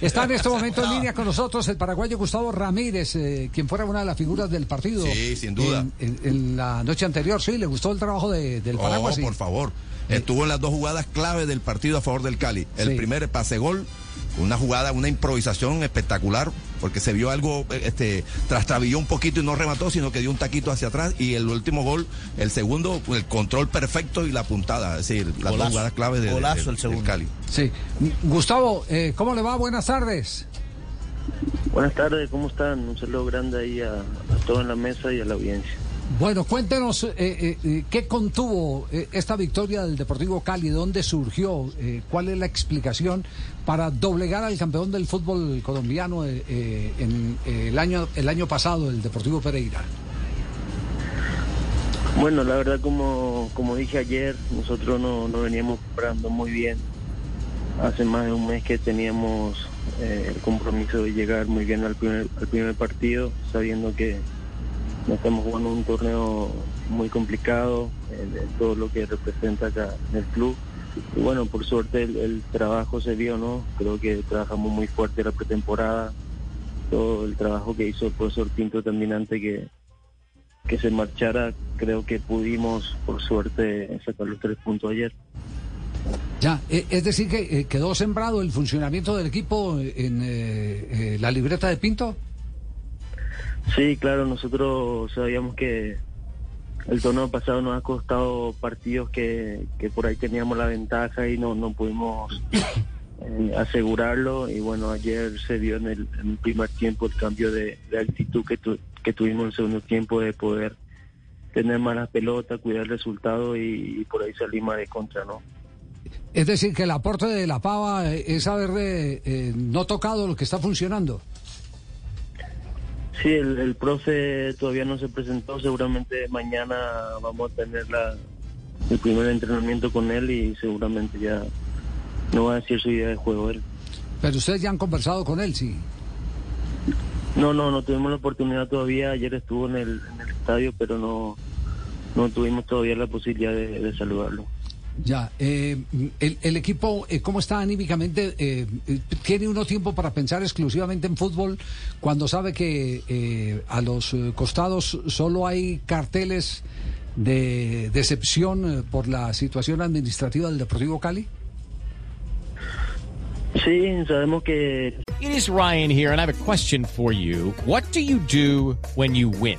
Está en este momento en línea con nosotros el paraguayo Gustavo Ramírez, eh, quien fuera una de las figuras del partido. Sí, sin duda. En, en- en la noche anterior, sí, le gustó el trabajo de- del Paraguay. Oh, por favor. Estuvo en las dos jugadas clave del partido a favor del Cali. El Sí. primer pase gol, una jugada, una improvisación espectacular, porque se vio algo, eh, este, trastrabilló un poquito y no remató, sino que dio un taquito hacia atrás. Y el último gol, el segundo, el control perfecto y la puntada. Es decir, las dos jugadas claves de, de- Golazo del- el segundo. del Cali. Sí. Gustavo, eh, ¿cómo le va? Buenas tardes. Buenas tardes, ¿cómo están? Un saludo grande ahí a, a todos en la mesa y a la audiencia. Bueno, cuéntenos eh, eh, eh, qué contuvo eh, esta victoria del Deportivo Cali, dónde surgió, eh, cuál es la explicación para doblegar al campeón del fútbol colombiano en el año el año pasado, el Deportivo Pereira. Bueno, la verdad, como, como dije ayer, nosotros no, no veníamos preparando muy bien. Hace más de un mes que teníamos el compromiso de llegar muy bien al primer, al primer partido, sabiendo que estamos jugando un torneo muy complicado, de todo lo que representa acá en el club. Y bueno, por suerte el, trabajo se vio, ¿no? Creo que trabajamos muy fuerte la pretemporada, todo el trabajo que hizo el profesor Pinto también antes que, que se marchara, creo que pudimos, por suerte, sacar los tres puntos ayer. Ya, eh, es decir que eh, quedó sembrado el funcionamiento del equipo en eh, eh, la libreta de Pinto. Sí, claro, nosotros sabíamos que el torneo pasado nos ha costado partidos que, que por ahí teníamos la ventaja y no, no pudimos eh, asegurarlo. Y bueno, ayer se vio en el, primer tiempo el cambio de, de actitud que, tu- que tuvimos en el segundo tiempo de poder tener más la pelota, cuidar el resultado y, y por ahí salir más de contra, ¿no? Es decir, que el aporte de la pava eh, es haber eh, eh, no tocado lo que está funcionando. Sí, el, el profe todavía no se presentó, seguramente mañana vamos a tener la, el primer entrenamiento con él y seguramente ya no va a decir su idea de juego él. Pero ustedes ya han conversado con él, sí. No, no, no tuvimos la oportunidad todavía, ayer estuvo en el, en el estadio, pero no, no tuvimos todavía la posibilidad de, de saludarlo. Ya, eh, el, el equipo, eh, ¿cómo está anímicamente? Eh, eh, ¿Tiene uno tiempo para pensar exclusivamente en fútbol cuando sabe que eh, a los eh, costados solo hay carteles de decepción por la situación administrativa del Deportivo Cali? Sí, sabemos que It is Ryan here, and I have a question for you. What do you do when you win?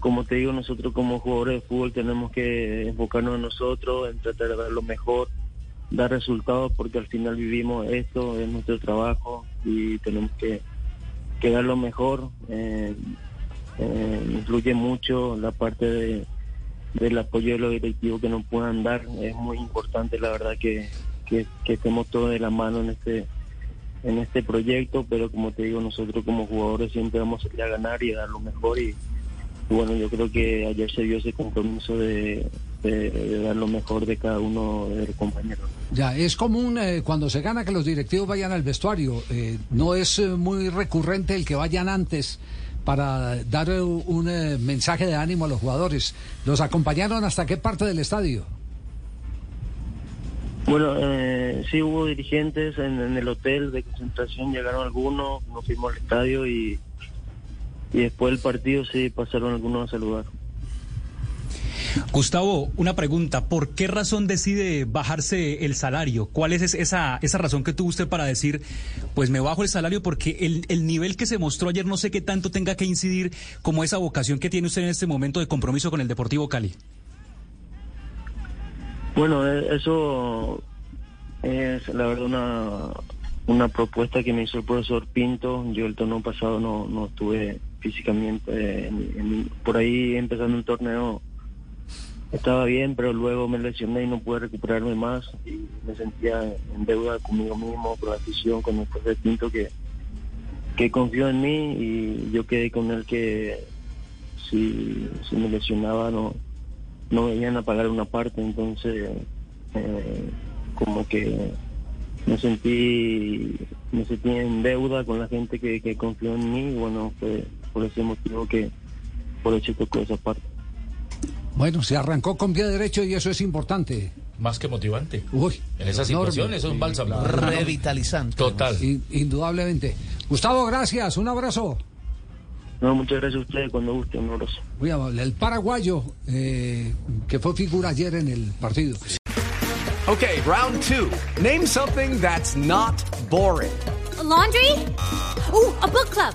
como te digo, nosotros como jugadores de fútbol tenemos que enfocarnos en nosotros, en tratar de dar lo mejor, dar resultados, porque al final vivimos esto, es nuestro trabajo y tenemos que, que dar lo mejor. Eh, eh, influye mucho la parte de, del apoyo de los directivos que nos puedan dar. Es muy importante, la verdad, que, que, que estemos todos de la mano en este en este proyecto, pero como te digo, nosotros como jugadores siempre vamos a ir a ganar y a dar lo mejor y, bueno, yo creo que ayer se dio ese compromiso de, de- de dar lo mejor de cada uno de los compañeros. Ya, es común eh, cuando se gana que los directivos vayan al vestuario. Eh, no es eh, muy recurrente el que vayan antes para dar eh, un mensaje de ánimo a los jugadores. ¿Los acompañaron hasta qué parte del estadio? Bueno, eh, sí hubo dirigentes en, en el hotel de concentración, llegaron algunos, nos fuimos al estadio y, y después del partido sí pasaron algunos a saludar. Gustavo, una pregunta. ¿Por qué razón decide bajarse el salario? ¿Cuál es esa, esa razón que tuvo usted para decir, pues me bajo el salario porque el, el nivel que se mostró ayer no sé qué tanto tenga que incidir como esa vocación que tiene usted en este momento de compromiso con el Deportivo Cali? Bueno, eh, eso es la verdad una, una propuesta que me hizo el profesor Pinto. Yo el torneo pasado no, no estuve físicamente por ahí empezando un torneo estaba bien, pero luego me lesioné y no pude recuperarme más y me sentía en deuda conmigo mismo, por la afición, con el profesor Pinto que, que confió en mí y yo quedé con él que si, si me lesionaba no, no me iban a pagar una parte, entonces eh, como que me sentí me sentí en deuda con la gente que, confió en mí bueno fue por ese motivo que por eso tocó esa parte bueno se arrancó con pie derecho y eso es importante más que motivante Uy, en esa situación eso es un bálsamo revitalizante total indudablemente Gustavo gracias un abrazo no, muchas gracias a ustedes cuando guste, un abrazo. Muy amable. El paraguayo eh, que fue figura ayer en el partido. Okay, round two. Name something that's not boring. A laundry? Ooh, a book club.